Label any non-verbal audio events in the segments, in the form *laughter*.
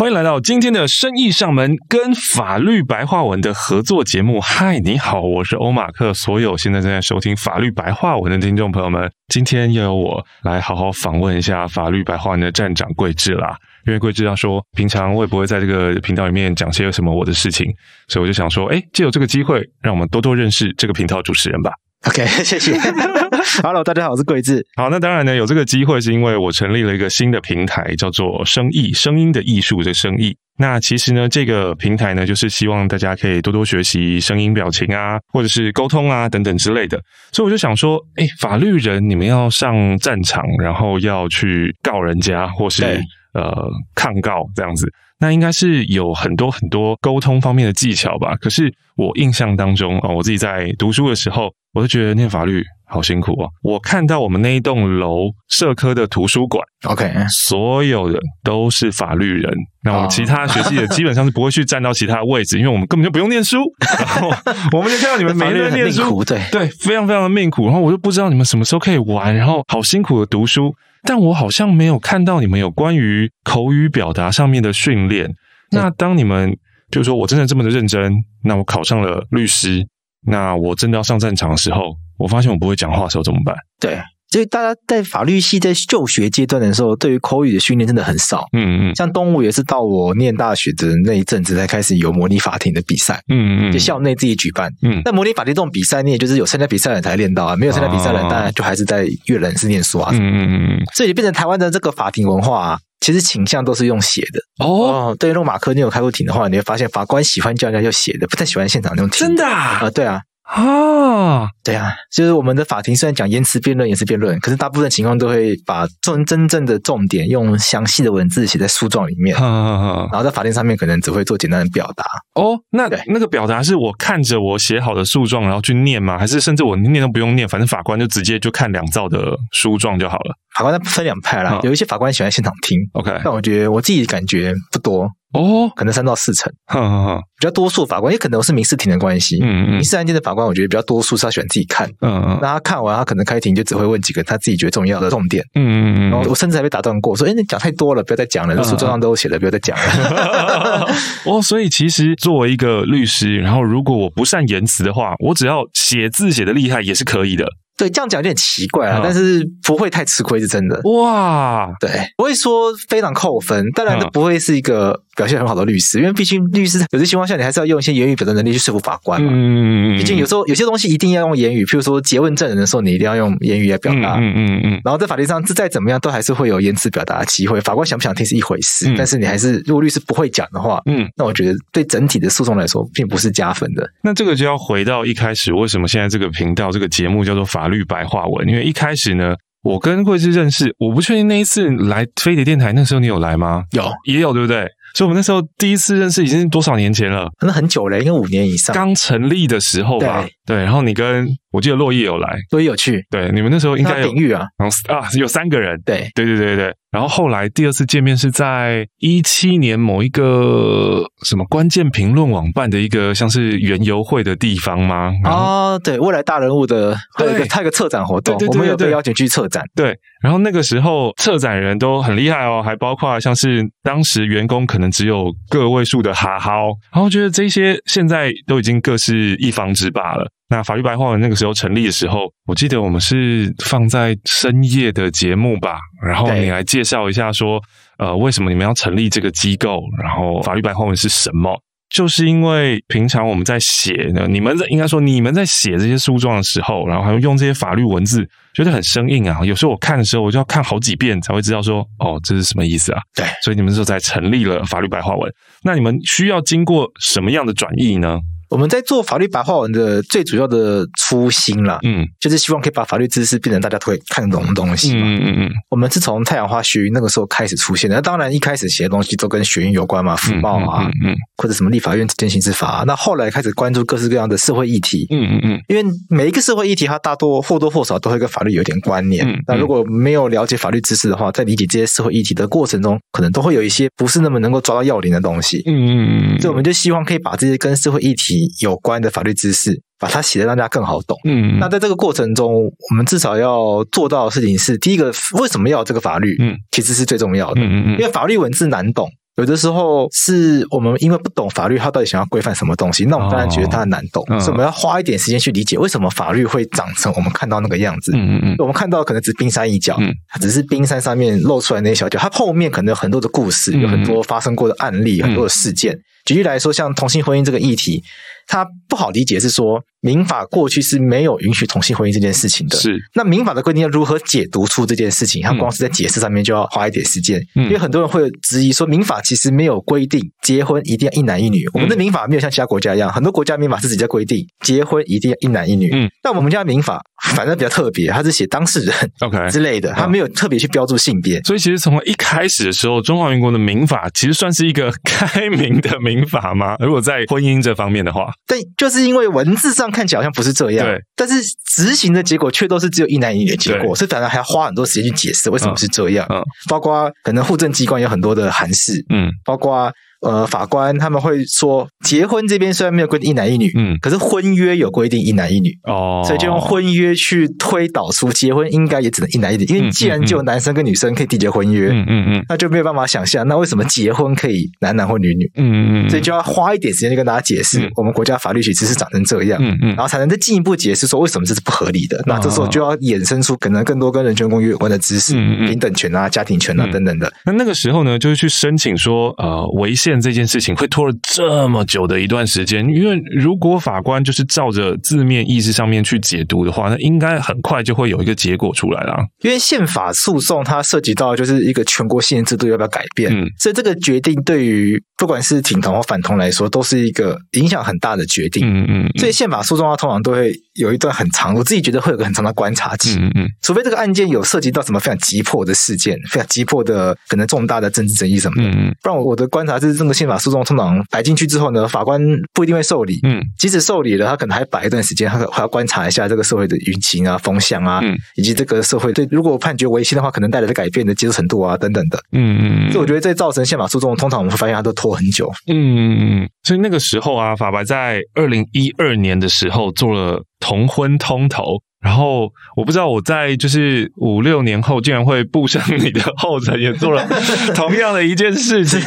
欢迎来到今天的生意上门跟法律白话文的合作节目。嗨，你好，我是欧马克。所有现在正在收听法律白话文的听众朋友们，今天又由我来好好访问一下法律白话文的站长桂志啦。因为桂志要说，平常我也不会在这个频道里面讲些什么我的事情，所以我就想说，哎，借由这个机会，让我们多多认识这个频道主持人吧。OK，谢谢。*laughs* *laughs* Hello，大家好，我是桂智。好，那当然呢，有这个机会是因为我成立了一个新的平台，叫做“生意”，声音的艺术的生意。那其实呢，这个平台呢，就是希望大家可以多多学习声音、表情啊，或者是沟通啊等等之类的。所以我就想说，哎，法律人你们要上战场，然后要去告人家，或是呃抗告这样子。那应该是有很多很多沟通方面的技巧吧？可是我印象当中啊，我自己在读书的时候，我就觉得念法律好辛苦哦。我看到我们那一栋楼社科的图书馆，OK，所有人都是法律人。那我们其他学系的基本上是不会去站到其他位置，*laughs* 因为我们根本就不用念书。*laughs* 然后我们就看到你们每天念书，对对，非常非常的命苦。然后我就不知道你们什么时候可以玩，然后好辛苦的读书。但我好像没有看到你们有关于口语表达上面的训练。那当你们就是说我真的这么的认真，那我考上了律师，那我真的要上战场的时候，我发现我不会讲话的时候怎么办？对。所以大家在法律系在就学阶段的时候，对于口语的训练真的很少。嗯嗯，像东吴也是到我念大学的那一阵子才开始有模拟法庭的比赛。嗯嗯，就校内自己举办。嗯，那模拟法庭这种比赛，你也就是有参加比赛的人才练到啊，没有参加比赛的人，当然就还是在阅人室念书啊。嗯嗯嗯，所以就变成台湾的这个法庭文化啊，其实倾向都是用写的。哦，对，如果马克你有开过庭的话，你会发现法官喜欢叫人家用写的，不太喜欢现场那种听。真的啊？啊，对啊。啊，对啊，就是我们的法庭虽然讲言辞辩论，言辞辩论，可是大部分情况都会把重真正的重点用详细的文字写在诉状里面，然后在法庭上面可能只会做简单的表达。哦，那那个表达是我看着我写好的诉状，然后去念吗？还是甚至我念都不用念，反正法官就直接就看两造的诉状就好了？法官他分两派啦，有一些法官喜欢现场听，OK，但我觉得我自己感觉不多。哦，可能三到四成，哈哈哈。比较多数法官，也可能是民事庭的关系。嗯嗯，民事案件的法官，我觉得比较多数是他喜欢自己看。嗯嗯，那他看完，他可能开庭就只会问几个他自己觉得重要的重点。嗯嗯嗯。然后我甚至还被打断过，说：“哎，你讲太多了，不要再讲了。书桌上都写了，不要再讲了。*laughs* ”哦，所以其实作为一个律师，然后如果我不善言辞的话，我只要写字写的厉害也是可以的。对，这样讲有点奇怪啊，但是不会太吃亏，是真的。哇，对，不会说非常扣分，当然都不会是一个表现很好的律师，因为毕竟律师有些情况下，你还是要用一些言语表达能力去说服法官嘛。嗯嗯嗯。毕竟有时候有些东西一定要用言语，譬如说诘问证人的时候，你一定要用言语来表达。嗯嗯嗯。然后在法庭上，这再怎么样都还是会有言辞表达的机会。法官想不想听是一回事，但是你还是如果律师不会讲的话，嗯，那我觉得对整体的诉讼来说，并不是加分的。那这个就要回到一开始，为什么现在这个频道这个节目叫做法律白话文？因为一开始呢，我跟贵智认识，我不确定那一次来飞碟电台，那时候你有来吗？有，也有，对不对？所以，我们那时候第一次认识已经是多少年前了？可能很久了，应该五年以上。刚成立的时候吧。对，对。然后你跟我记得洛叶有来，洛叶有去。对，你们那时候应该有鼎玉啊，啊，有三个人。对，对，对，对，对。然后后来第二次见面是在一七年某一个什么关键评论网办的一个像是园游会的地方吗？啊，对，未来大人物的，还有一个他有个策展活动，我们有被邀请去策展。对，然后那个时候策展人都很厉害哦，还包括像是当时员工可能只有个位数的哈豪，然后觉得这些现在都已经各是一方之霸了。那法律白话文那个时候成立的时候，我记得我们是放在深夜的节目吧，然后你来介绍一下说，呃，为什么你们要成立这个机构，然后法律白话文是什么？就是因为平常我们在写呢，你们在应该说你们在写这些诉状的时候，然后还会用这些法律文字，觉得很生硬啊。有时候我看的时候，我就要看好几遍才会知道说，哦，这是什么意思啊？对，所以你们就在成立了法律白话文。那你们需要经过什么样的转译呢？我们在做法律白话文的最主要的初心啦，嗯，就是希望可以把法律知识变成大家都会看懂的东西嘛，嗯嗯嗯。我们是从太阳花学运那个时候开始出现的，那当然一开始写的东西都跟学运有关嘛，福报啊，嗯，或者什么立法院执行刑事法。那后来开始关注各式各样的社会议题，嗯嗯嗯，因为每一个社会议题，它大多或多或少都会跟法律有点关联。那如果没有了解法律知识的话，在理解这些社会议题的过程中，可能都会有一些不是那么能够抓到要领的东西。嗯嗯嗯，所以我们就希望可以把这些跟社会议题有关的法律知识，把它写得让大家更好懂。嗯，那在这个过程中，我们至少要做到的事情是：第一个，为什么要这个法律？嗯，其实是最重要的。嗯嗯嗯，因为法律文字难懂。有的时候是我们因为不懂法律，它到底想要规范什么东西，那我们当然觉得它难懂，哦、所以我们要花一点时间去理解为什么法律会长成我们看到那个样子。嗯嗯嗯，我们看到可能只是冰山一角，嗯，它只是冰山上面露出来那些小角，它后面可能有很多的故事，有很多发生过的案例，嗯、很多的事件。举例来说，像同性婚姻这个议题。它不好理解，是说民法过去是没有允许同性婚姻这件事情的。是，那民法的规定要如何解读出这件事情？它光是在解释上面就要花一点时间。嗯，因为很多人会质疑说，民法其实没有规定结婚一定要一男一女。我们的民法没有像其他国家一样，很多国家民法是直接规定结婚一定要一男一女。嗯，但我们家民法反正比较特别，它是写当事人 OK 之类的，它没有特别去标注性别。所以其实从一开始的时候，中华民国的民法其实算是一个开明的民法吗？如果在婚姻这方面的话。对，就是因为文字上看起来好像不是这样，对，但是执行的结果却都是只有一男一女的结果，所以反而还要花很多时间去解释为什么是这样，嗯，包括可能户政机关有很多的函释，嗯，包括。呃，法官他们会说，结婚这边虽然没有规定一男一女，嗯，可是婚约有规定一男一女，哦，所以就用婚约去推导出结婚应该也只能一男一女，因为既然就有男生跟女生可以缔结婚约，嗯嗯嗯，那就没有办法想象，那为什么结婚可以男男或女女？嗯嗯嗯，所以就要花一点时间去跟大家解释，我们国家法律其实是长成这样，嗯。嗯，然后才能再进一步解释说为什么这是不合理的。那这时候就要衍生出可能更多跟人权公约有关的知识，平等权啊、家庭权啊等等的。那那个时候呢，就是去申请说，呃，违宪这件事情会拖了这么久的一段时间，因为如果法官就是照着字面意思上面去解读的话，那应该很快就会有一个结果出来了。因为宪法诉讼它涉及到就是一个全国性制度要不要改变，嗯，所以这个决定对于不管是挺同或反同来说，都是一个影响很大的决定。嗯嗯，所以宪法诉讼它通常都会有一段很长，我自己觉得会有个很长的观察期。嗯嗯，除非这个案件有涉及到什么非常急迫的事件，非常急迫的可能重大的政治争议什么的，嗯，不然我的观察是这个宪法诉讼通常。摆进去之后呢，法官不一定会受理。嗯，即使受理了，他可能还摆一段时间，他还要观察一下这个社会的舆情啊、风向啊，嗯，以及这个社会对如果判决违宪的话，可能带来的改变的接受程度啊等等的。嗯嗯，所以我觉得这造成宪法诉讼，通常我们会发现它都拖很久。嗯嗯嗯，所以那个时候啊，法白在二零一二年的时候做了同婚通投。然后我不知道我在就是五六年后竟然会步上你的后尘，也做了同样的一件事情。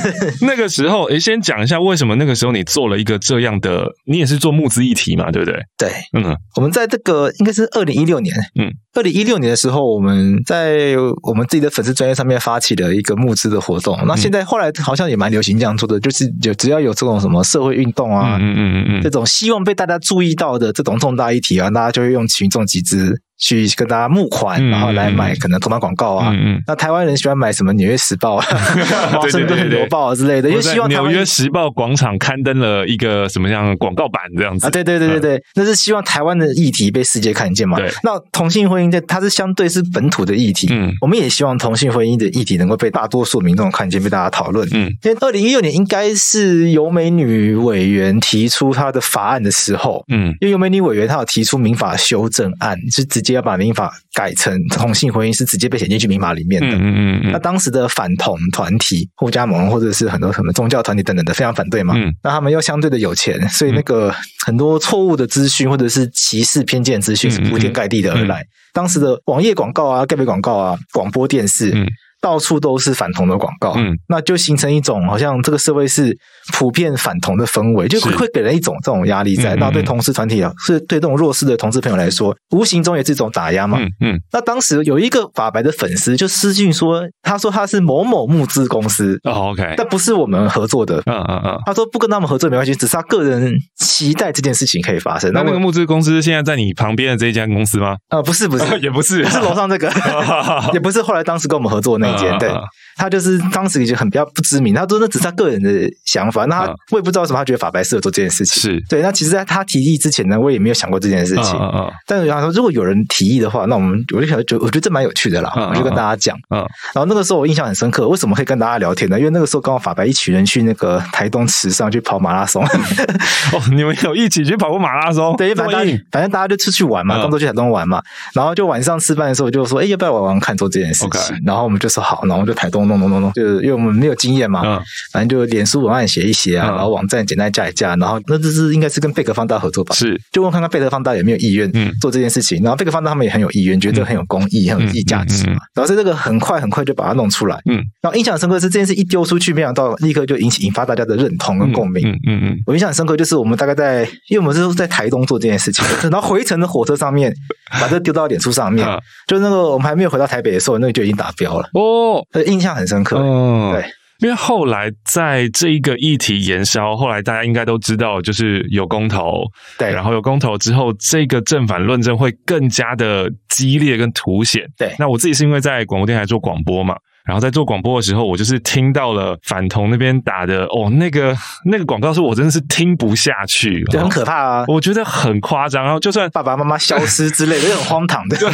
那个时候，诶，先讲一下为什么那个时候你做了一个这样的，你也是做募资议题嘛，对不对？对，嗯，我们在这个应该是二零一六年，嗯，二零一六年的时候，我们在我们自己的粉丝专业上面发起了一个募资的活动。那现在后来好像也蛮流行这样做的，就是有只要有这种什么社会运动啊，嗯嗯嗯嗯，这种希望被大家注意到的这种重大议题啊，大家就会用群众集资。去跟大家募款，然后来买可能投放广告啊。嗯嗯。那台湾人喜欢买什么《纽约时报》啊、*laughs* *laughs*《华盛顿邮报》啊之类的，因为希望《纽约时报》广场刊登了一个什么样广告版这样子啊？对对对对对，那是希望台湾的议题被世界看见嘛。对。那同性婚姻在它是相对是本土的议题，嗯，我们也希望同性婚姻的议题能够被大多数民众看见，被大家讨论。嗯。因为二零一六年应该是尤美女委员提出她的法案的时候，嗯，因为尤美女委员她有提出民法修正案，是直接。要把民法改成同性婚姻是直接被写进去民法里面的。嗯嗯嗯。那当时的反同团体、互加盟或者是很多什么宗教团体等等的非常反对嘛。嗯。那他们又相对的有钱，所以那个很多错误的资讯或者是歧视偏见资讯是铺天盖地的而来。当时的网页广告啊、盖被广告啊、广播电视。嗯。到处都是反同的广告，嗯，那就形成一种好像这个社会是普遍反同的氛围，就会给人一种这种压力在。那对同志团体啊，是对这种弱势的同志朋友来说，无形中也是一种打压嘛。嗯嗯，那当时有一个法白的粉丝就私信说，他说他是某某募资公司，哦，OK，但不是我们合作的，嗯嗯嗯，他说不跟他们合作没关系，只是他个人期待这件事情可以发生。那那个募资公司现在在你旁边的这一家公司吗？呃，不是，不是，*laughs* 也不是，*laughs* 是楼上这个，*laughs* 也不是后来当时跟我们合作的那。对，他就是当时已经很比较不知名，他说那只是他个人的想法，那他我也不知道为什么他觉得法白适合做这件事情。是对，那其实在他提议之前呢，我也没有想过这件事情。嗯嗯。但是他说，如果有人提议的话，那我们我就想，就我觉得这蛮有趣的啦，我就跟大家讲。嗯。然后那个时候我印象很深刻，为什么可以跟大家聊天呢？因为那个时候刚好法白一群人去那个台东池上去跑马拉松。*laughs* 哦，你们有一起去跑过马拉松？对，反正反正大家就出去玩嘛，当作去台东玩嘛。然后就晚上吃饭的时候就说，哎，要不要玩玩看做这件事情？然后我们就说。说好，然后就台东弄弄弄弄，就是因为我们没有经验嘛，嗯，反正就脸书文案写一写啊，然后网站简单架一架，然后那这是应该是跟贝壳方大合作吧？是，就问看看贝壳方大有没有意愿做这件事情，然后贝壳方大他们也很有意愿，觉得很有公益，很有意义价值嘛，然后在这个很快很快就把它弄出来，嗯，然后印象深刻是这件事一丢出去，没想到立刻就引起引发大家的认同跟共鸣，嗯嗯嗯，我印象很深刻就是我们大概在，因为我们是在台东做这件事情，*laughs* 然后回程的火车上面把这丢到脸书上面，就那个我们还没有回到台北的时候，那个就已经达标了。哦，印象很深刻，嗯，对。因为后来在这一个议题延烧，后来大家应该都知道，就是有公投，对，然后有公投之后，这个正反论证会更加的激烈跟凸显。对，那我自己是因为在广播电台做广播嘛。然后在做广播的时候，我就是听到了反同那边打的哦，那个那个广告，是我真的是听不下去，就很可怕啊！我觉得很夸张。然后就算爸爸妈妈消失之类的，也很荒唐的。*laughs* 对，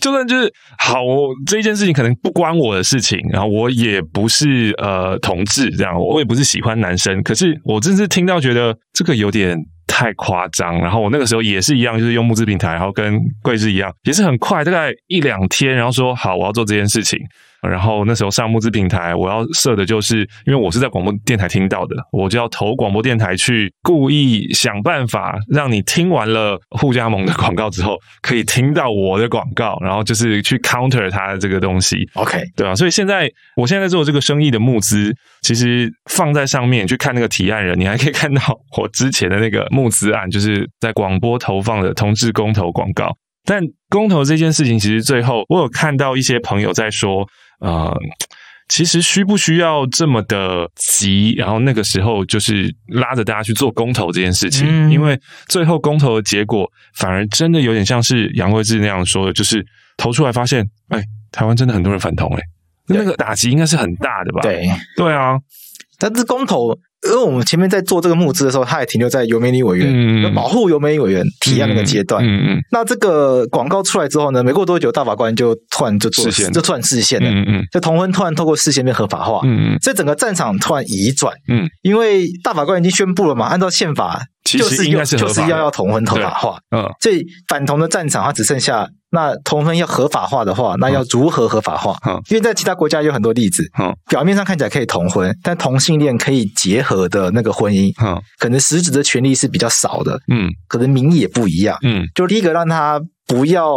就算就是好，这一件事情可能不关我的事情，然后我也不是呃同志这样，我也不是喜欢男生，可是我真是听到觉得这个有点太夸张。然后我那个时候也是一样，就是用募资平台，然后跟贵志一样，也是很快，大概一两天，然后说好，我要做这件事情。然后那时候上募资平台，我要设的就是，因为我是在广播电台听到的，我就要投广播电台去，故意想办法让你听完了互加盟的广告之后，可以听到我的广告，然后就是去 counter 它的这个东西。OK，对吧？所以现在我现在在做这个生意的募资，其实放在上面去看那个提案人，你还可以看到我之前的那个募资案，就是在广播投放的同志公投广告。但公投这件事情，其实最后我有看到一些朋友在说。呃，其实需不需要这么的急？然后那个时候就是拉着大家去做公投这件事情，嗯、因为最后公投的结果反而真的有点像是杨贵志那样说的，就是投出来发现，哎，台湾真的很多人反同，哎，那个打击应该是很大的吧？对，对啊，但是公投。因为我们前面在做这个募资的时候，它也停留在游美女委员、嗯、保护游美女委员提案那个阶段。嗯嗯，那这个广告出来之后呢，没过多久，大法官就突然就做，就突然视线了。嗯嗯，就同婚突然透过视线变合法化。嗯嗯，这整个战场突然移转。嗯，因为大法官已经宣布了嘛，按照宪法就是应该是就是要要同婚合法化。嗯，所以反同的战场，它只剩下。那同婚要合法化的话，那要如何合法化？嗯，因为在其他国家有很多例子，嗯，表面上看起来可以同婚，但同性恋可以结合的那个婚姻，嗯，可能实质的权利是比较少的，嗯，可能名义也不一样，嗯，就第一个让他不要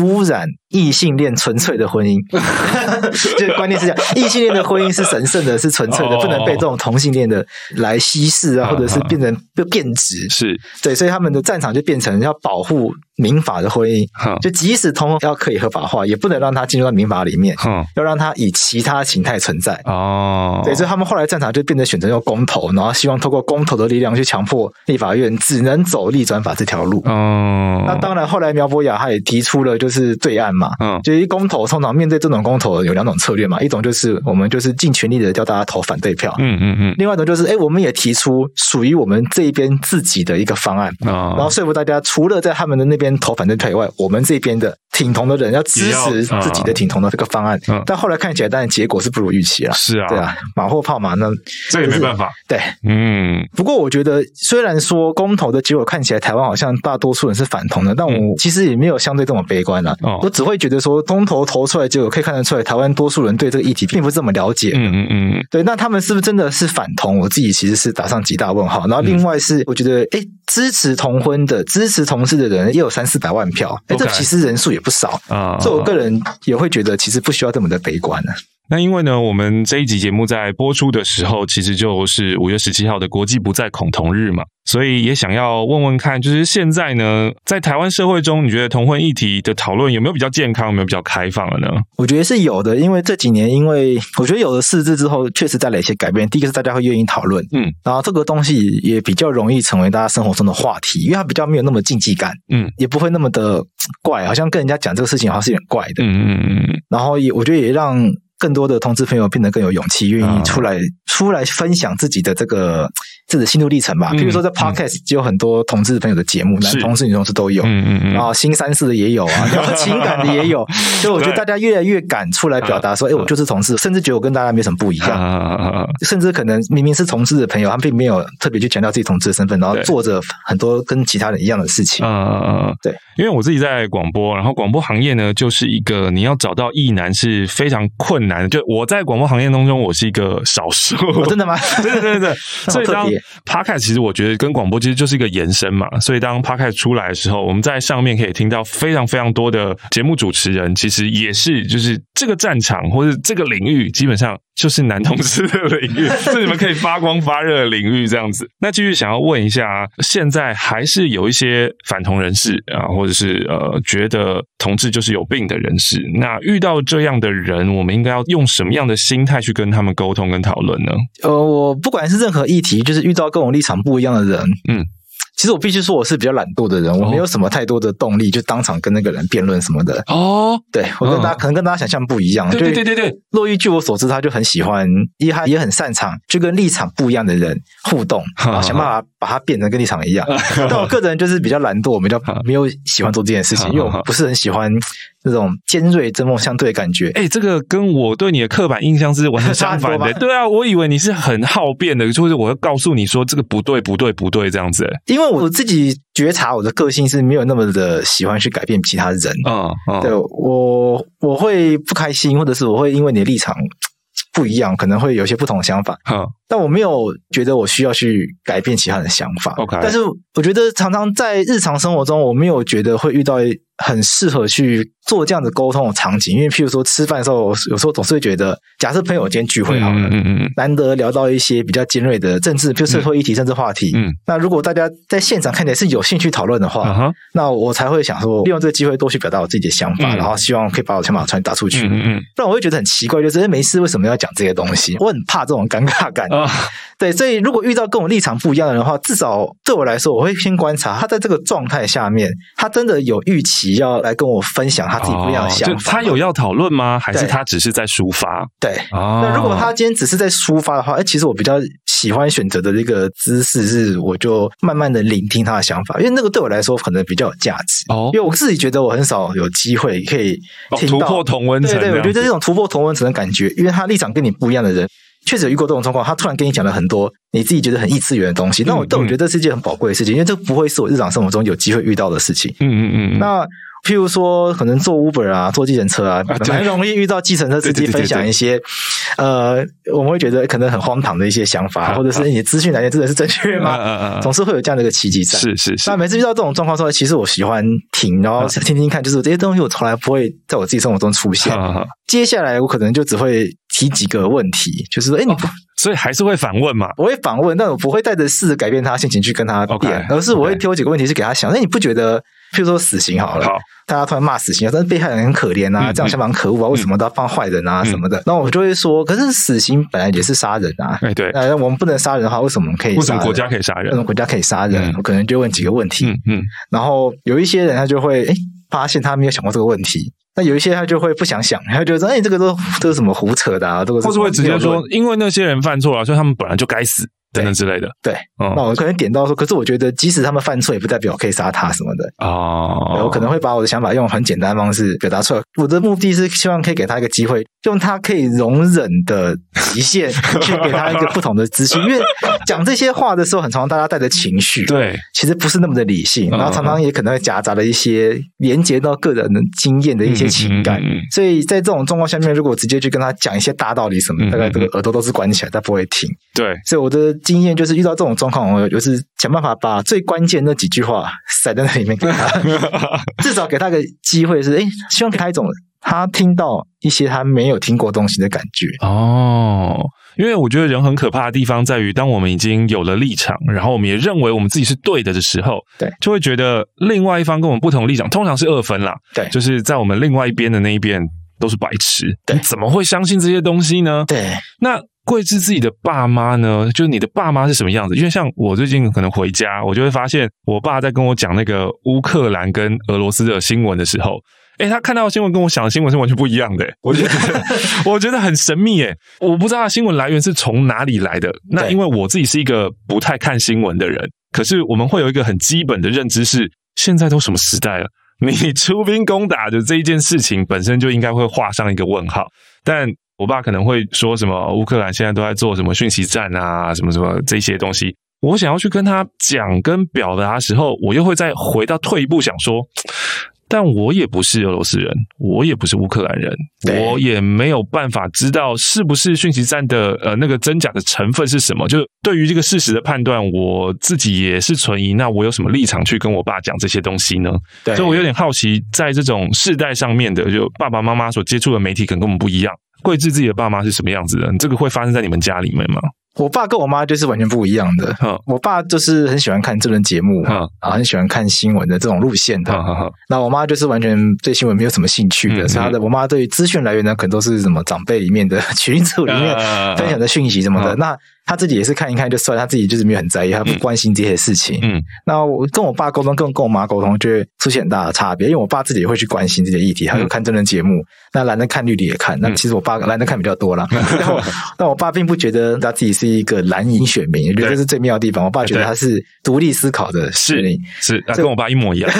污染。异性恋纯粹的婚姻，*laughs* 就关键是这样，异性恋的婚姻是神圣的，是纯粹的，不能被这种同性恋的来稀释啊，或者是变成就变质。是。对，所以他们的战场就变成要保护民法的婚姻，就即使同要可以合法化，也不能让它进入到民法里面，要让它以其他形态存在。哦，对，所以他们后来战场就变成选择用公投，然后希望透过公投的力量去强迫立法院只能走立转法这条路。哦，那当然，后来苗博雅他也提出了就是对岸嘛。嗯，就一公投，通常面对这种公投有两种策略嘛，一种就是我们就是尽全力的叫大家投反对票，嗯嗯嗯，另外一种就是，哎，我们也提出属于我们这一边自己的一个方案，啊，然后说服大家，除了在他们的那边投反对票以外，我们这边的。挺同的人要支持自己的挺同的这个方案，嗯、但后来看起来，当然结果是不如预期了。是啊，对啊，马后炮嘛，那这也没办法。对，嗯。不过我觉得，虽然说公投的结果看起来台湾好像大多数人是反同的，但我其实也没有相对这么悲观啊。嗯、我只会觉得说，公投投出来结果可以看得出来，台湾多数人对这个议题并不是这么了解。嗯嗯嗯。对，那他们是不是真的是反同？我自己其实是打上极大问号。然后另外是，我觉得，哎。支持同婚的、支持同志的人也有三四百万票，哎，这其实人数也不少啊。所以我个人也会觉得，其实不需要这么的悲观呢。那因为呢，我们这一集节目在播出的时候，其实就是五月十七号的国际不再恐同日嘛，所以也想要问问看，就是现在呢，在台湾社会中，你觉得同婚议题的讨论有没有比较健康，有没有比较开放了呢？我觉得是有的，因为这几年，因为我觉得有了四字之后，确实带来一些改变。第一个是大家会愿意讨论，嗯，然后这个东西也比较容易成为大家生活中的话题，因为它比较没有那么禁忌感，嗯，也不会那么的怪，好像跟人家讲这个事情好像是有点怪的，嗯嗯嗯，然后也我觉得也让。更多的同志朋友变得更有勇气，愿意出来、嗯、出来分享自己的这个自己的心路历程吧。比如说，在 Podcast 就有很多同志朋友的节目，男同志、女同志都有。嗯嗯嗯。然后新三世的也有啊，*laughs* 然后情感的也有。所以我觉得大家越来越敢出来表达，说：“哎，我就是同志。”甚至觉得我跟大家没什么不一样。*laughs* 甚至可能明明是同志的朋友，他并没有特别去强调自己同志的身份，然后做着很多跟其他人一样的事情。嗯嗯嗯。对，因为我自己在广播，然后广播行业呢，就是一个你要找到异男是非常困难。难。就我在广播行业当中，我是一个少数。哦、真的吗？对对对对。*laughs* 所以当 Podcast 其实我觉得跟广播其实就是一个延伸嘛。所以当 Podcast 出来的时候，我们在上面可以听到非常非常多的节目主持人，其实也是就是这个战场或者这个领域，基本上就是男同志的领域，是你们可以发光发热的领域这样子。那继续想要问一下，现在还是有一些反同人士啊，或者是呃觉得同志就是有病的人士，那遇到这样的人，我们应该要用什么样的心态去跟他们沟通跟讨论呢？呃，我不管是任何议题，就是遇到跟我立场不一样的人，嗯。其实我必须说，我是比较懒惰的人，我没有什么太多的动力，就当场跟那个人辩论什么的。哦，对，我跟大家可能跟大家想象不一样。对对对对，洛伊据我所知，他就很喜欢，因为他也很擅长，就跟立场不一样的人互动，然后想办法把他变成跟立场一样。*laughs* 但我个人就是比较懒惰，我比较没有喜欢做这件事情，因为我不是很喜欢。那种尖锐针锋相对的感觉，哎、欸，这个跟我对你的刻板印象是完全相反的。*laughs* 对啊，我以为你是很好辩的，就是我要告诉你说这个不对，不对，不对这样子。因为我自己觉察我的个性是没有那么的喜欢去改变其他人。嗯嗯，对我我会不开心，或者是我会因为你的立场不一样，可能会有些不同的想法。嗯，但我没有觉得我需要去改变其他人的想法。OK，但是我觉得常常在日常生活中，我没有觉得会遇到。很适合去做这样的沟通的场景，因为譬如说吃饭的时候，有时候总是会觉得，假设朋友间聚会好了，嗯嗯嗯，难得聊到一些比较尖锐的政治，比如社会议题、政治话题，嗯，那如果大家在现场看起来是有兴趣讨论的话，那我才会想说，利用这个机会多去表达我自己的想法，然后希望可以把我的想法传达出去，嗯嗯，不然我会觉得很奇怪，就是没事为什么要讲这些东西？我很怕这种尴尬感，*laughs* 对，所以如果遇到跟我立场不一样的人的话，至少对我来说，我会先观察他在这个状态下面，他真的有预期要来跟我分享他自己不一样的想法。他有要讨论吗？还是他只是在抒发？对，那如果他今天只是在抒发的话，哎，其实我比较喜欢选择的这个姿势是，我就慢慢的聆听他的想法，因为那个对我来说可能比较有价值。哦，因为我自己觉得我很少有机会可以突破同温层。对对，我觉得这种突破同温层的感觉，因为他立场跟你不一样的人。确实有遇过这种状况，他突然跟你讲了很多你自己觉得很异次元的东西，那我但我觉得这是一件很宝贵的事情，因为这不会是我日常生活中有机会遇到的事情。嗯嗯嗯。那譬如说，可能坐 Uber 啊，坐计程车啊，蛮容易遇到计程车司机分享一些呃，我们会觉得可能很荒唐的一些想法，或者是你的资讯来源真的是正确吗？嗯嗯嗯。总是会有这样的一个契机在。是是是。那每次遇到这种状况之后，其实我喜欢听，然后听听看，就是这些东西我从来不会在我自己生活中出现。接下来我可能就只会。提几个问题，就是说，哎，你不，所以还是会反问嘛？我会反问，但我不会带着试着改变他心情去跟他辩而是我会挑几个问题是给他想。那.你不觉得，譬如说死刑好了，好大家突然骂死刑，但是被害人很可怜啊，嗯、这样想法很可恶啊，嗯、为什么都要放坏人啊什么的？那、我就会说，可是死刑本来也是杀人啊，哎，对，那我们不能杀人的话，为什么可以？为什么国家可以杀人？为什么国家可以杀人？嗯、我可能就问几个问题，嗯，嗯然后有一些人他就会哎发现他没有想过这个问题。那有一些他就会不想想，他就觉得哎，这个都都是什么胡扯的啊？这个或是会直接说，因为那些人犯错了，所以他们本来就该死。等等之类的，对，嗯、那我可能点到说，可是我觉得，即使他们犯错，也不代表我可以杀他什么的哦。我可能会把我的想法用很简单的方式表达出来。我的目的是希望可以给他一个机会，用他可以容忍的极限 *laughs* 去给他一个不同的资讯。因为讲这些话的时候，很常常大家带着情绪，对，其实不是那么的理性，然后常常也可能会夹杂了一些连接到个人的经验的一些情感。嗯嗯、所以在这种状况下面，如果我直接去跟他讲一些大道理什么，大概这个耳朵都是关起来，他不会听。对，所以我的。经验就是遇到这种状况，我就是想办法把最关键那几句话塞在那里面给他，*laughs* 至少给他个机会是，哎，希望给他一种他听到一些他没有听过东西的感觉。哦，因为我觉得人很可怕的地方在于，当我们已经有了立场，然后我们也认为我们自己是对的的时候，对，就会觉得另外一方跟我们不同的立场，通常是二分啦。对，就是在我们另外一边的那一边都是白痴，对，你怎么会相信这些东西呢？对，那。贵智自己的爸妈呢？就是你的爸妈是什么样子？因为像我最近可能回家，我就会发现我爸在跟我讲那个乌克兰跟俄罗斯的新闻的时候，诶，他看到的新闻跟我想的新闻是完全不一样的。我觉得 *laughs* 我觉得很神秘诶，我不知道他新闻来源是从哪里来的。那因为我自己是一个不太看新闻的人，可是我们会有一个很基本的认知是：现在都什么时代了？*laughs* 你出兵攻打的这一件事情本身就应该会画上一个问号，但。我爸可能会说什么乌克兰现在都在做什么讯息战啊，什么什么这些东西。我想要去跟他讲跟表达的时候，我又会再回到退一步想说，但我也不是俄罗斯人，我也不是乌克兰人，我也没有办法知道是不是讯息站的呃那个真假的成分是什么。就对于这个事实的判断，我自己也是存疑。那我有什么立场去跟我爸讲这些东西呢？对，所以我有点好奇，在这种世代上面的，就爸爸妈妈所接触的媒体可能跟我们不一样。贵志自己的爸妈是什么样子的？这个会发生在你们家里面吗？我爸跟我妈就是完全不一样的。我爸就是很喜欢看这轮节目，啊，很喜欢看新闻的这种路线的。那我妈就是完全对新闻没有什么兴趣的。所以她的我妈对于资讯来源呢，可能都是什么长辈里面的 *laughs* 群组里面分享的讯息什么的。那他自己也是看一看就算，他自己就是没有很在意，他不关心这些事情。嗯，那我跟我爸沟通，跟跟我妈沟通，就会出现很大的差别。因为我爸自己也会去关心这些议题，他有看真人节目。那男的看，绿的也看。那其实我爸男的看比较多啦。*laughs* 但我但我爸并不觉得他自己是一个蓝营选民，我觉得这是最妙的地方。我爸觉得他是独立思考的，是是，跟我爸一模一样。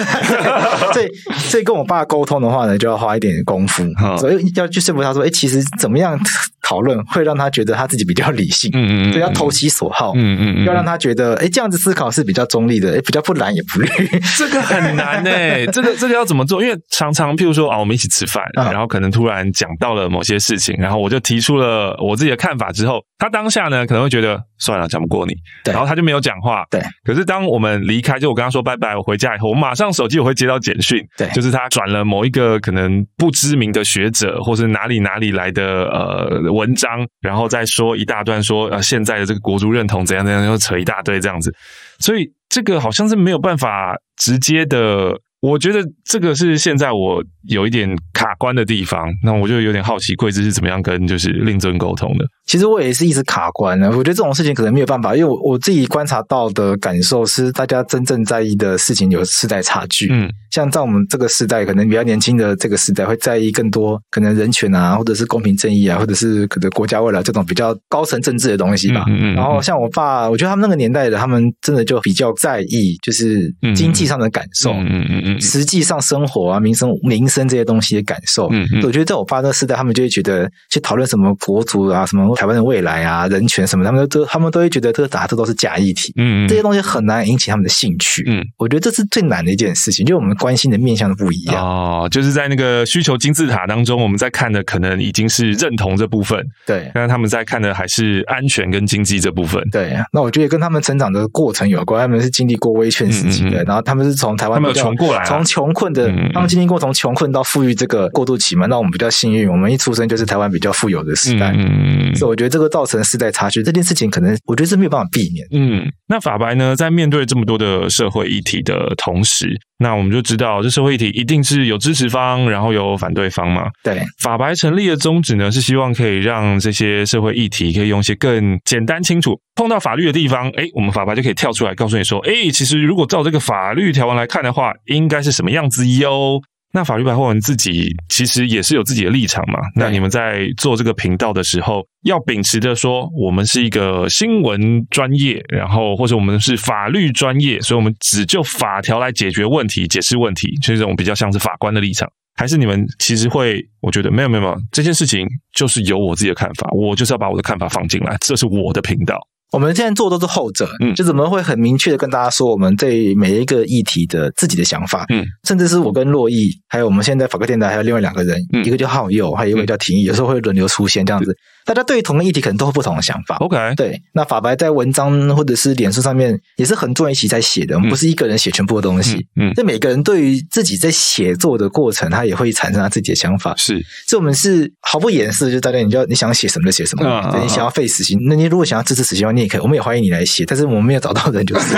*laughs* 所以所以跟我爸沟通的话呢，就要花一点功夫，所以要去说服他说，哎，其实怎么样讨论会让他觉得他自己比较理性。嗯嗯。对，要投其所好，嗯嗯，要让他觉得，哎，这样子思考是比较中立的，哎，比较不蓝也不绿，*laughs* 这个很难诶，*laughs* 这个这个要怎么做？因为常常，譬如说啊，我们一起吃饭，然后可能突然讲到了某些事情，然后我就提出了我自己的看法之后，他当下呢可能会觉得算了，讲不过你，然后他就没有讲话。对，可是当我们离开，就我跟他说拜拜，我回家以后，我马上手机我会接到简讯，对，就是他转了某一个可能不知名的学者，或是哪里哪里来的呃文章，然后再说一大段说呃现在的这个国足认同怎样怎样，又扯一大堆这样子，所以这个好像是没有办法直接的。我觉得这个是现在我有一点卡关的地方，那我就有点好奇，桂枝是怎么样跟就是令尊沟通的？其实我也是一直卡关的，我觉得这种事情可能没有办法，因为我我自己观察到的感受是，大家真正在意的事情有世代差距。嗯，像在我们这个时代，可能比较年轻的这个时代会在意更多可能人权啊，或者是公平正义啊，或者是可能国家未来这种比较高层政治的东西吧。嗯，嗯，嗯，然后像我爸，我觉得他们那个年代的，他们真的就比较在意就是经济上的感受。嗯嗯嗯。实际上生活啊，民生民生这些东西的感受，嗯，嗯，我觉得在我爸那个时代，他们就会觉得去讨论什么国足啊，什么台湾的未来啊，人权什么，他们都他们都会觉得这个打这都是假议题，嗯，嗯，这些东西很难引起他们的兴趣，嗯，我觉得这是最难的一件事情，就我们关心的面向都不一样。哦，就是在那个需求金字塔当中，我们在看的可能已经是认同这部分，对，但是他们在看的还是安全跟经济这部分，对，那我觉得跟他们成长的过程有关，他们是经历过威权时期的，嗯嗯，然后他们是从台湾他们穷过来，从穷。穷困的，他们经历过从穷困到富裕这个过渡期嘛，那我们比较幸运，我们一出生就是台湾比较富有的时代，嗯，所以我觉得这个造成世代差距这件事情，可能我觉得是没有办法避免。嗯，那法白呢，在面对这么多的社会议题的同时，那我们就知道，这社会议题一定是有支持方，然后有反对方嘛。对，法白成立的宗旨呢，是希望可以让这些社会议题可以用一些更简单清楚，碰到法律的地方，哎，我们法白就可以跳出来告诉你说，哎，其实如果照这个法律条文来看的话，应该是什么样子哟。那法律白话文自己其实也是有自己的立场嘛。那你们在做这个频道的时候，要秉持着说，我们是一个新闻专业，然后或者我们是法律专业，所以我们只就法条来解决问题、解释问题，就是这种比较像是法官的立场。还是你们其实会，我觉得没有没有没有，这件事情就是有我自己的看法，我就是要把我的看法放进来，这是我的频道。我们现在做的都是后者，嗯，就怎么会很明确的跟大家说我们对每一个议题的自己的想法，嗯，甚至是我跟洛毅，还有我们现在法客电台还有另外两个人，嗯，一个叫浩佑，还有一个叫廷义，有时候会轮流出现这样子。大家对于同个议题可能都会不同的想法。OK，对，那法白在文章或者是脸书上面也是很多人一起在写的，我们不是一个人写全部的东西。嗯，这每个人对于自己在写作的过程，他也会产生他自己的想法。是，所以我们是毫不掩饰，就大家你就你想写什么就写什么。你想要废死刑，那你如果想要支持死刑的话，你也可以，我们也欢迎你来写。但是我们没有找到人，就是。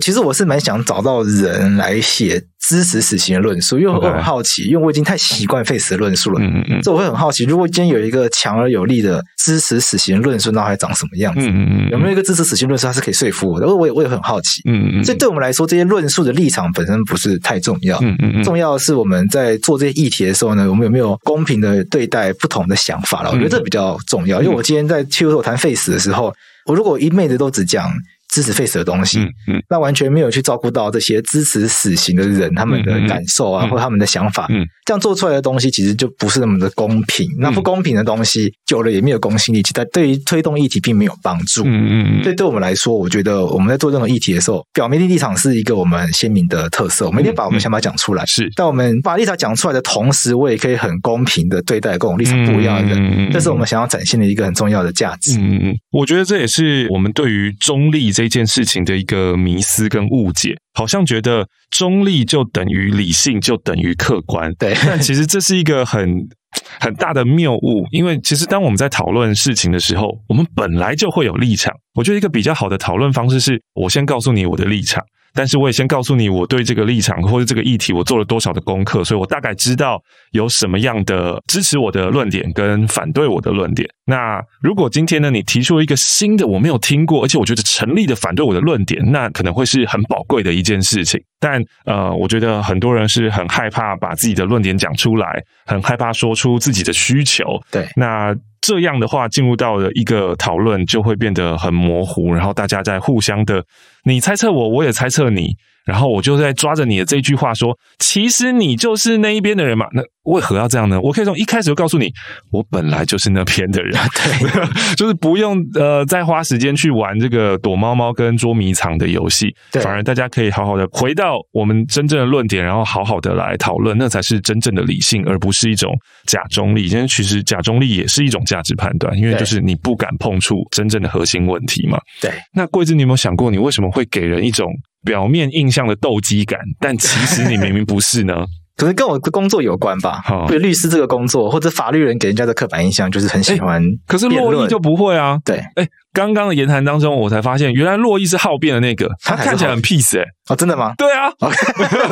其实我是蛮想找到人来写。支持死刑的论述，因为我很好奇，因为我已经太习惯废死的论述了，嗯嗯，所以我会很好奇，如果今天有一个强而有力的支持死刑论述，那还长什么样子？嗯嗯，有没有一个支持死刑论述，它是可以说服我的？我也我也很好奇，嗯嗯，所以对我们来说，这些论述的立场本身不是太重要，嗯嗯，重要的是我们在做这些议题的时候呢，我们有没有公平的对待不同的想法了？我觉得这比较重要，因为我今天在譬如说我谈废死的时候，我如果一昧的都只讲。支持废死的东西，嗯，嗯，那完全没有去照顾到这些支持死刑的人他们的感受啊，或他们的想法，嗯，这样做出来的东西其实就不是那么的公平。嗯、那不公平的东西久了也没有公信力，其实对于推动议题并没有帮助。嗯嗯嗯。所以对我们来说，我觉得我们在做任何议题的时候，表面的立场是一个我们很鲜明的特色。我们一定把我们想法讲出来。是、嗯，但我们把立场讲出来的同时，我也可以很公平的对待各种立场不一样的人。这是我们想要展现的一个很重要的价值。嗯嗯。我觉得这也是我们对于中立这件事情的一个迷思跟误解，好像觉得中立就等于理性，就等于客观。对，但其实这是一个很 *sniffs* 很大的谬误，因为其实当我们在讨论事情的时候，我们本来就会有立场。我觉得一个比较好的讨论方式是，我先告诉你我的立场。但是我也先告诉你，我对这个立场或者这个议题，我做了多少的功课，所以我大概知道有什么样的支持我的论点跟反对我的论点。那如果今天呢，你提出一个新的我没有听过，而且我觉得成立的反对我的论点，那可能会是很宝贵的一件事情。但呃，我觉得很多人是很害怕把自己的论点讲出来，很害怕说出自己的需求。对，那。这样的话，进入到了一个讨论，就会变得很模糊，然后大家在互相的，你猜测我，我也猜测你。然后我就在抓着你的这句话说，其实你就是那一边的人嘛。那为何要这样呢？我可以从一开始就告诉你，我本来就是那边的人。对，*laughs* 就是不用呃再花时间去玩这个躲猫猫跟捉迷藏的游戏。对，反而大家可以好好的回到我们真正的论点，然后好好的来讨论，那才是真正的理性，而不是一种假中立。因为其实假中立也是一种价值判断，因为就是你不敢碰触真正的核心问题嘛。对。那桂子，你有没有想过，你为什么会给人一种？表面印象的斗鸡感，但其实你明明不是呢。*laughs* 可能跟我的工作有关吧。对律师这个工作，或者法律人给人家的刻板印象就是很喜欢。可是洛伊就不会啊。对，哎，刚刚的言谈当中，我才发现，原来洛伊是好辩的那个，他看起来很 peace 哎。哦，真的吗？对啊。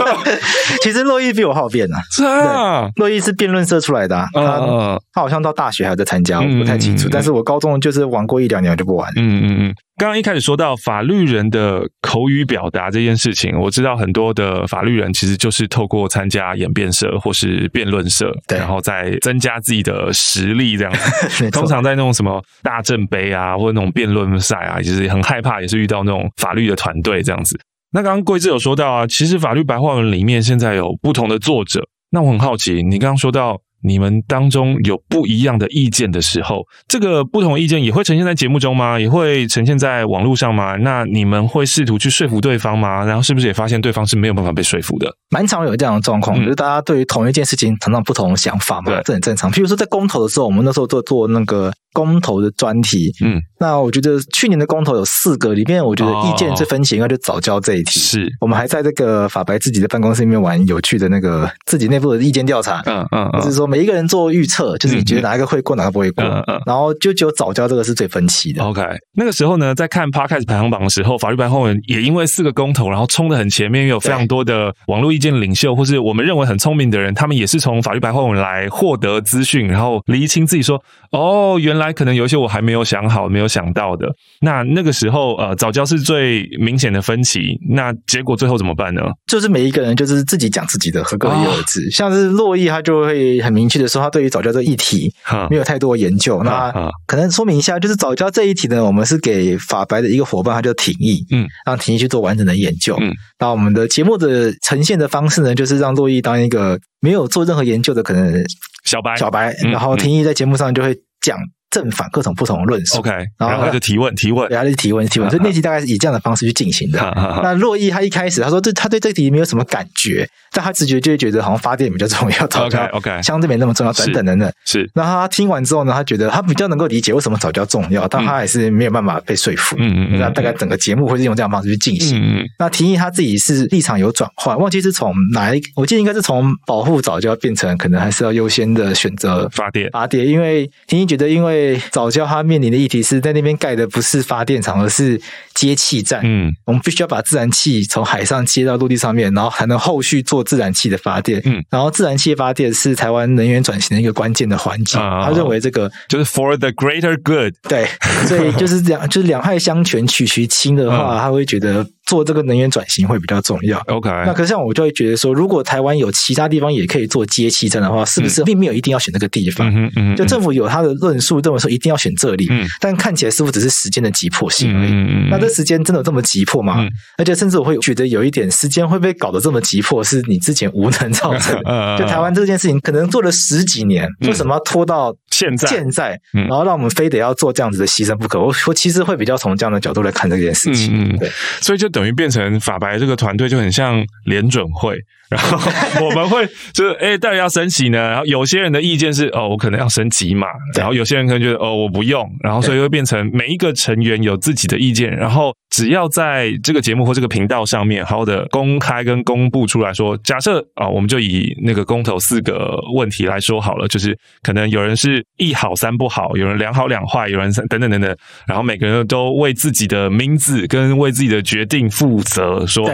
*laughs* 其实洛伊比我好辩啊。是啊。洛伊是辩论社出来的，他他好像到大学还在参加，我不太清楚。但是我高中就是玩过一两年就不玩。嗯嗯嗯。刚刚一开始说到法律人的口语表达这件事情，我知道很多的法律人其实就是透过参加演辩社或是辩论社，对，然后再增加自己的实力这样子。*laughs* 通常在那种什么大正杯啊，或者那种辩论赛啊，就是很害怕，也是遇到那种法律的团队这样子。那刚刚贵志有说到啊，其实法律白话文里面现在有不同的作者，那我很好奇，你刚刚说到。你们当中有不一样的意见的时候，这个不同意见也会呈现在节目中吗？也会呈现在网络上吗？那你们会试图去说服对方吗？然后是不是也发现对方是没有办法被说服的？蛮常有这样的状况，嗯、就是大家对于同一件事情常常不同的想法嘛，这很正常。譬如说在公投的时候，我们那时候做做那个。公投的专题，嗯，那我觉得去年的公投有四个，里面我觉得意见最分歧应该就早教这一题。是。我们还在这个法白自己的办公室里面玩有趣的那个自己内部的意见调查，嗯嗯，就是说每一个人做预测，就是你觉得哪一个会过，哪个不会过，嗯嗯，然后就只有早教这个是最分歧的。OK，那个时候呢，在看 Podcast 排行榜的时候，法律白话文也因为四个公投，然后冲的很前面，因为有非常多的网络意见领袖，或是我们认为很聪明的人，他们也是从法律白话文来获得资讯，然后厘清自己说，哦，原来可能有一些我还没有想好、没有想到的，那那个时候，呃，早教是最明显的分歧。那结果最后怎么办呢？就是每一个人就是自己讲自己的，合各一而止。哦、像是洛毅，他就会很明确的说，他对于早教这个议题没有太多研究。嗯、那可能说明一下，就是早教这一题呢，我们是给法白的一个伙伴，他叫廷义，嗯，让廷义去做完整的研究。嗯，那我们的节目的呈现的方式呢，就是让洛毅当一个没有做任何研究的可能小白，小白，然后廷义在节目上就会讲。正反各种不同的论述，OK，然后他就提问提问，然后就提问提问，所以那题大概是以这样的方式去进行的。那洛伊他一开始他说对他对这题没有什么感觉，但他直觉就会觉得好像发电比较重要，，*laughs* OK OK 相对没那么重要等等等等。是，那他听完之后呢，他觉得他比较能够理解为什么早教重要，但他还是没有办法被说服。嗯嗯，那大概整个节目会是用这样方式去进行。嗯，那提议他自己是立场有转换，忘记是从哪一，我记得应该是从保护早教变成可能还是要优先的选择发电。发电，因为提议觉得因为藻礁他。面临的议题是在那边盖的不是发电厂，而是接气站。嗯，我们必须要把自然气从海上接到陆地上面，然后才能后续做自然气的发电。嗯，然后自然气发电是台湾能源转型的一个关键的环节。他认为这个就是 for the greater good。对，所以就是两 *laughs* 就是两害相权取其轻的话，他会觉得做这个能源转型会比较重要。OK，那可是像我就会觉得说，如果台湾有其他地方也可以做接气站的话，是不是并没有一定要选这个地方？嗯嗯，就政府有他的论述，认为说一定要选这里，嗯，但看起来似乎只是时间的急迫性而已。嗯嗯，那这时间真的有这么急迫吗？嗯，而且甚至我会觉得有一点时间会被搞得这么急迫，是你之前无能造成的。*laughs* 就台湾这件事情可能做了十几年，为什么要拖到现在？现在，然后让我们非得要做这样子的牺牲不可？我我其实会比较从这样的角度来看这件事情。嗯，对，所以就等于变成法白这个团队就很像联准会。然后 *laughs* 我们会就是哎，到底要升级呢？然后有些人的意见是哦，我可能要升级嘛，然后有些人可能觉得哦，我不用，然后所以会变成每一个成员有自己的意见，然后只要在这个节目或这个频道上面好好的公开跟公布出来说，假设啊，我们就以那个公投四个问题来说好了，就是可能有人是一好三不好，有人两好两坏，有人三等等等等，然后每个人都为自己的名字跟为自己的决定负责，说。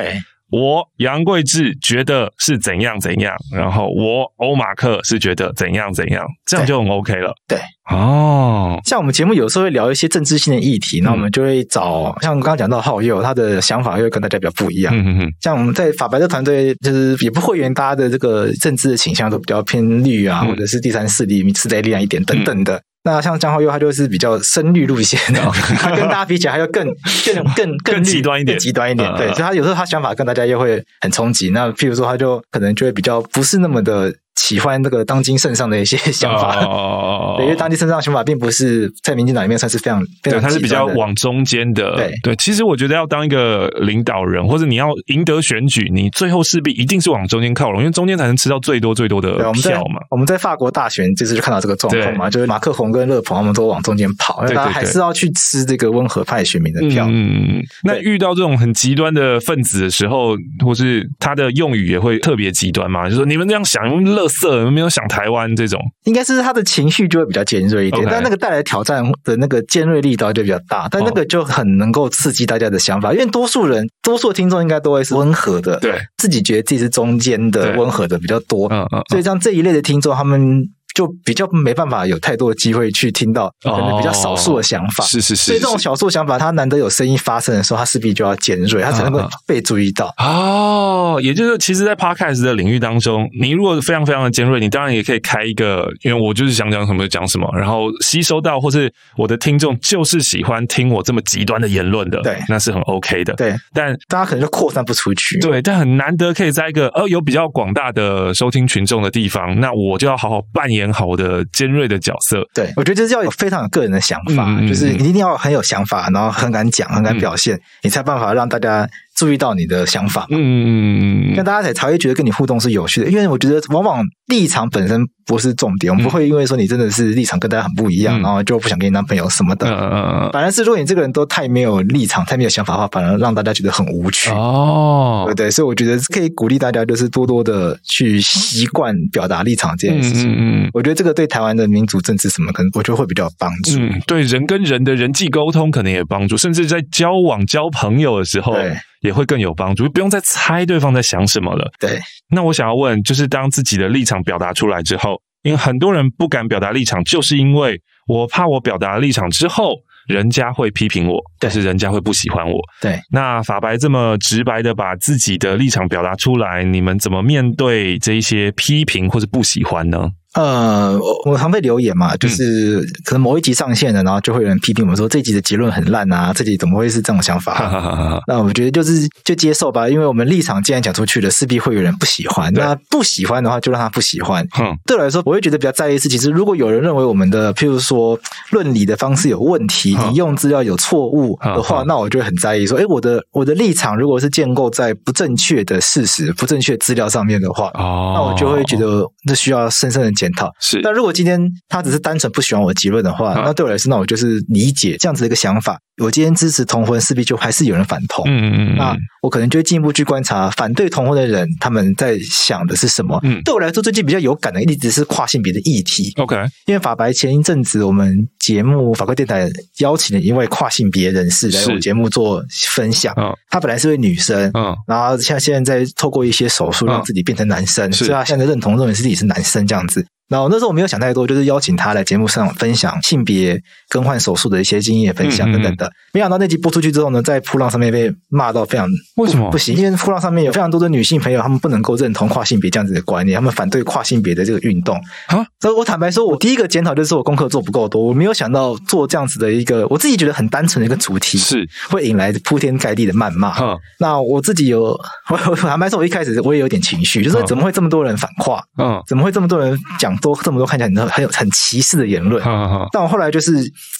我杨贵志觉得是怎样怎样，然后我欧马克是觉得怎样怎样，这样就很 OK 了。对，哦，像我们节目有时候会聊一些政治性的议题，那、嗯、我们就会找像刚刚讲到浩佑，他的想法又跟大家比较不一样。嗯嗯嗯，像我们在法白的团队，就是也不会员，大家的这个政治的倾向都比较偏绿啊，嗯、或者是第三势力、次在力量一点等等的。嗯那像江浩佑，他就是比较深绿路线的，*laughs* 他跟大家比起来，他就 *laughs* 更更更更极端一点，极端一点。对，所以他有时候他想法跟大家又会很冲击。那譬如说，他就可能就会比较不是那么的。喜欢这个当今圣上的一些想法，哦，*laughs* 对，因为当今圣上的想法并不是在民进党里面算是非常，非常，对，他是比较往中间的，对。对。其实我觉得要当一个领导人，或者你要赢得选举，你最后势必一定是往中间靠拢，因为中间才能吃到最多最多的票嘛。我们在法国大选就是就看到这个状况嘛，就是马克宏跟勒庞他们都往中间跑，因为大家还是要去吃这个温和派选民的票。嗯，那遇到这种很极端的分子的时候，或是他的用语也会特别极端嘛，就是说你们这样想，乐色没有想台湾这种，应该是他的情绪就会比较尖锐一点.但那个带来挑战的那个尖锐力道就比较大，但那个就很能够刺激大家的想法，因为多数人、多数听众应该都会是温和的，对，自己觉得自己是中间的温和的比较多，嗯嗯，所以像这一类的听众，他们。就比较没办法有太多的机会去听到可能比较少数的想法，是是是。所以这种少数想法，它难得有声音发生的时候，它势必就要尖锐，它才能够被注意到。哦，也就是其实，在 Podcast 的领域当中，你如果非常非常的尖锐，你当然也可以开一个，因为我就是想讲什么就讲什么，然后吸收到，或是我的听众就是喜欢听我这么极端的言论的，对，那是很 OK 的。对，但大家可能就扩散不出去。对，但很难得可以在一个呃有比较广大的收听群众的地方，那我就要好好扮演好我的。尖锐的角色，对，我觉得就是要有非常有个人的想法，嗯、就是你一定要很有想法，然后很敢讲，很敢表现，嗯、你才办法让大家。注意到你的想法，嗯嗯嗯，那大家才才会觉得跟你互动是有趣的，因为我觉得往往立场本身不是重点，我们不会因为说你真的是立场跟大家很不一样，然后就不想跟你男朋友什么的，嗯嗯嗯，反而是如果你这个人都太没有立场、太没有想法的话，反而让大家觉得很无趣。哦，对对，所以我觉得可以鼓励大家，就是多多的去习惯表达立场这件事情，嗯嗯，我觉得这个对台湾的民主政治什么，可能我觉得会比较有帮助，嗯，对人跟人的人际沟通可能也有帮助，甚至在交往交朋友的时候，对。也会更有帮助，不用再猜对方在想什么了。对，那我想要问，就是当自己的立场表达出来之后，因为很多人不敢表达立场，就是因为我怕我表达立场之后，人家会批评我，但是人家会不喜欢我。对，那法白这么直白的把自己的立场表达出来，你们怎么面对这一些批评或者不喜欢呢？呃，我常被留言嘛，就是可能某一集上线了，然后就会有人批评我们说这集的结论很烂啊，这集怎么会是这种想法？那我觉得就是就接受吧，因为我们立场既然讲出去了，势必会有人不喜欢。那不喜欢的话，就让他不喜欢。嗯，对我来说，我会觉得比较在意的是，其实如果有人认为我们的譬如说论理的方式有问题，引用资料有错误的话，那我就会很在意说，哎，我的我的立场如果是建构在不正确的事实、不正确资料上面的话，哦，那我就会觉得这需要深深的。检讨。是，那如果今天他只是单纯不喜欢我的结论的话，那对我来说，那我就是理解这样子的一个想法。我今天支持同婚，势必就还是有人反同。嗯嗯嗯。那我可能就会进一步去观察反对同婚的人，他们在想的是什么。嗯，对我来说，最近比较有感的一直是跨性别的议题。OK，因为法白前一阵子我们节目法国电台邀请了一位跨性别人士来我节目做分享。嗯，他本来是位女生，嗯，然后像现在在透过一些手术让自己变成男生，所以他现在认同认为自己是男生这样子。然后那时候我没有想太多，就是邀请他来节目上分享性别更换手术的一些经验分享等等的。嗯嗯，没想到那集播出去之后呢，在扑浪上面被骂到非常为什么不行？因为扑浪上面有非常多的女性朋友，她们不能够认同跨性别这样子的观念，她们反对跨性别的这个运动啊。所以我坦白说，我第一个检讨就是我功课做不够多，我没有想到做这样子的一个我自己觉得很单纯的一个主题，是会引来铺天盖地的谩骂。嗯、那我自己有，*laughs* 我坦白说，我一开始我也有点情绪，就是怎么会这么多人反跨？嗯，怎么会这么多人讲多这么多看起来很很有很歧视的言论？嗯嗯。但我后来就是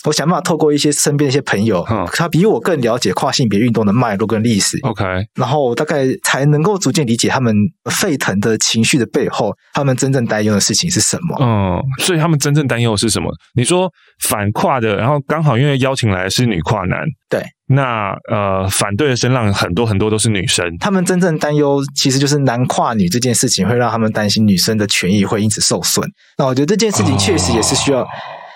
我想办法透过一些身边的一些朋友，嗯，他比我更了解跨性别运动的脉络跟历史。OK，然后大概才能够逐渐理解他们沸腾的情绪的背后，他们真正担忧的事情是什么？嗯，所以他们真正担忧的是什么？你说反跨的，然后刚好因为邀请来的是女跨男，对。那呃，反对的声浪很多很多都是女生，他们真正担忧其实就是男跨女这件事情会让他们担心女生的权益会因此受损。那我觉得这件事情确实也是需要。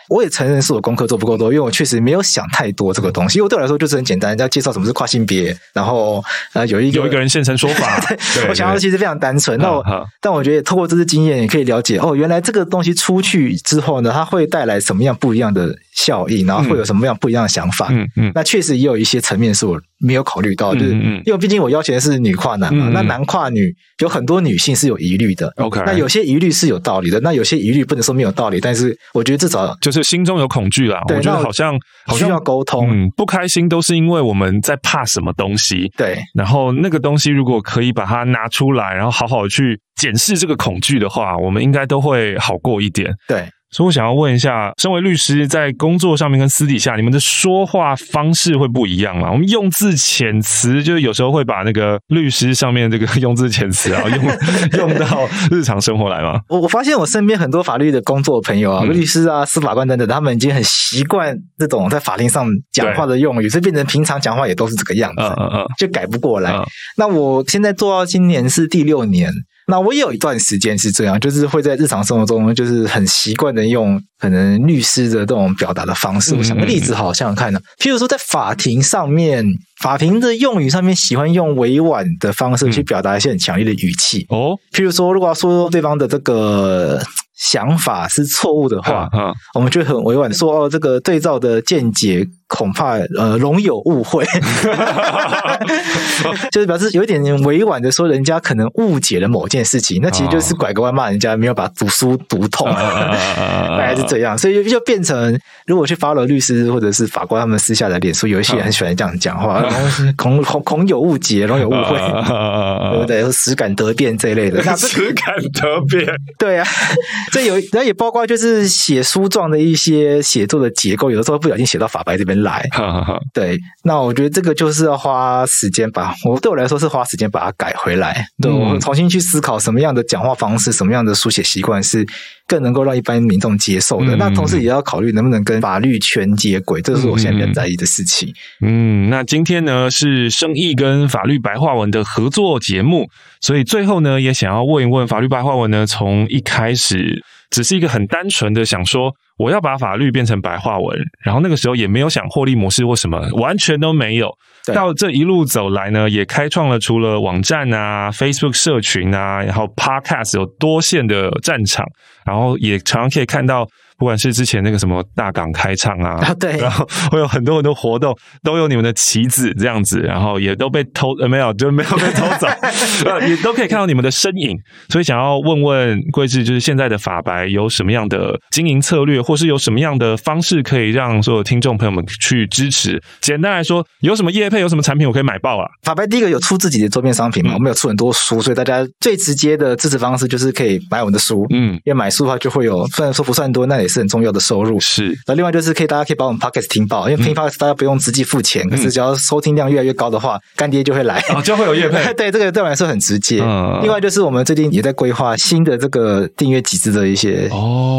哦我也承认是我功课做不够多，因为我确实没有想太多这个东西。因为对我来说就是很简单，人家介绍什么是跨性别，然后呃有一个有一个人现身说法。*laughs* 对，我想要其实非常单纯。那我但我觉得透过这次经验，也可以了解哦，原来这个东西出去之后呢，它会带来什么样不一样的效应，然后会有什么样不一样的想法。嗯嗯。那确实也有一些层面是我没有考虑到，就是因为毕竟我邀请的是女跨男嘛，那男跨女有很多女性是有疑虑的。OK，那有些疑虑是有道理的，那有些疑虑不能说没有道理，但是我觉得至少就是。心中有恐惧啦，我觉得好像好像需要沟通，嗯，不开心都是因为我们在怕什么东西，对，然后那个东西如果可以把它拿出来，然后好好去检视这个恐惧的话，我们应该都会好过一点，对。所以我想要问一下，身为律师，在工作上面跟私底下，你们的说话方式会不一样吗？我们用字遣词，就是有时候会把那个律师上面这个 *laughs* 用字遣词啊，用用到日常生活来吗？*laughs* 我我发现我身边很多法律的工作朋友啊，嗯、律师啊、司法官等等，他们已经很习惯这种在法庭上讲话的用语，所以变成平常讲话也都是这个样子，嗯嗯嗯，就改不过来。嗯、那我现在做到今年是第六年。那我也有一段时间是这样，就是会在日常生活中，就是很习惯的用可能律师的这种表达的方式。我想个例子，好像看呢，譬如说在法庭上面，法庭的用语上面喜欢用委婉的方式去表达一些很强烈的语气。哦，譬如说，如果要说对方的这个想法是错误的话，我们就很委婉的说，哦，这个对照的见解。恐怕呃，容有误会，*laughs* 就是表示有一点委婉的说，人家可能误解了某件事情，那其实就是拐个弯骂人家没有把读书读通，*laughs* 大概是这样，所以就变成如果去 follow 律师或者是法官他们私下的脸书，有一些人很喜欢这样讲话，恐恐恐有误解，容有误会，对不对？实感得变这一类的，实感得变，对啊，这有，然后也包括就是写书状的一些写作的结构，有的时候不小心写到法白这边。来，对，那我觉得这个就是要花时间把，我对我来说是花时间把它改回来，对，我重新去思考什么样的讲话方式，什么样的书写习惯是更能够让一般民众接受的。那同时也要考虑能不能跟法律圈接轨，这是我现在比较在意的事情。嗯，那今天呢是生意跟法律白话文的合作节目，所以最后呢也想要问一问法律白话文呢，从一开始只是一个很单纯的想说。我要把法律变成白话文，然后那个时候也没有想获利模式或什么，完全都没有。到这一路走来呢，也开创了除了网站啊、Facebook 社群啊，然后 Podcast 有多线的战场，然后也常常可以看到。不管是之前那个什么大港开唱啊，啊对，然后会有很多很多活动，都有你们的旗子这样子，然后也都被偷呃没有，就没有被偷走，*laughs* 也都可以看到你们的身影。所以想要问问贵智，就是现在的法白有什么样的经营策略，或是有什么样的方式可以让所有听众朋友们去支持？简单来说，有什么业配，有什么产品我可以买爆啊？法白第一个有出自己的周边商品嘛？嗯、我们有出很多书，所以大家最直接的支持方式就是可以买我们的书。嗯，因为买书的话就会有，虽然说不算多，那也是很重要的收入。是，那另外就是可以，大家可以把我们 Podcast 听爆，因为听 Podcast 大家不用直接付钱，嗯、可是只要收听量越来越高的话，干爹就会来，哦、就会有乐配。*laughs* 对，这个对我来说很直接。嗯、另外就是我们最近也在规划新的这个订阅机制的一些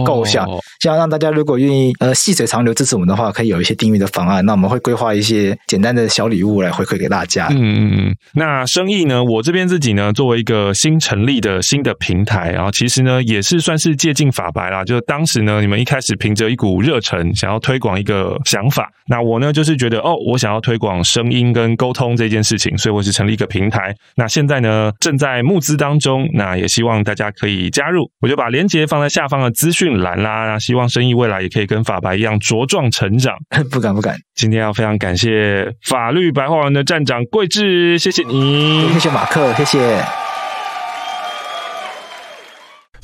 构想，哦、希望让大家如果愿意呃细水长流支持我们的话，可以有一些订阅的方案。那我们会规划一些简单的小礼物来回馈给大家。嗯嗯嗯。那生意呢？我这边自己呢，作为一个新成立的新的平台，然后其实呢也是算是借镜法白啦，就是当时呢你们。们一开始凭着一股热忱，想要推广一个想法。那我呢，就是觉得哦，我想要推广声音跟沟通这件事情，所以我是成立一个平台。那现在呢，正在募资当中，那也希望大家可以加入。我就把链接放在下方的资讯栏啦。那希望生意未来也可以跟法白一样茁壮成长。不敢不敢。今天要非常感谢法律白话文的站长桂智，谢谢你，谢谢马克，谢谢。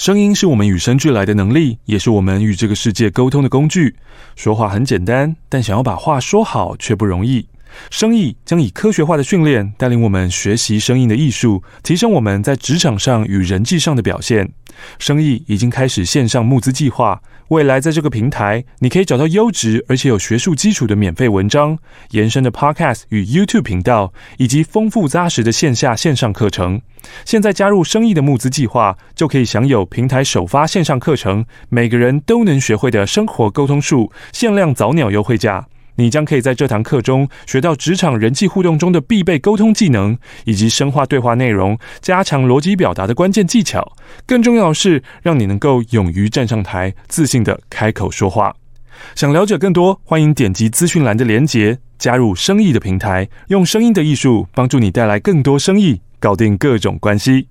声音是我们与生俱来的能力，也是我们与这个世界沟通的工具。说话很简单，但想要把话说好却不容易。声意将以科学化的训练带领我们学习声音的艺术，提升我们在职场上与人际上的表现。声意已经开始线上募资计划，未来在这个平台，你可以找到优质而且有学术基础的免费文章、延伸的 Podcast 与 YouTube 频道，以及丰富扎实的线下线上课程。现在加入生意的募资计划，就可以享有平台首发线上课程，每个人都能学会的生活沟通术，限量早鸟优惠价。你将可以在这堂课中学到职场人际互动中的必备沟通技能，以及深化对话内容、加强逻辑表达的关键技巧。更重要的是，让你能够勇于站上台，自信地开口说话。想了解更多，欢迎点击资讯栏的连结，加入生意的平台，用声音的艺术帮助你带来更多生意，搞定各种关系。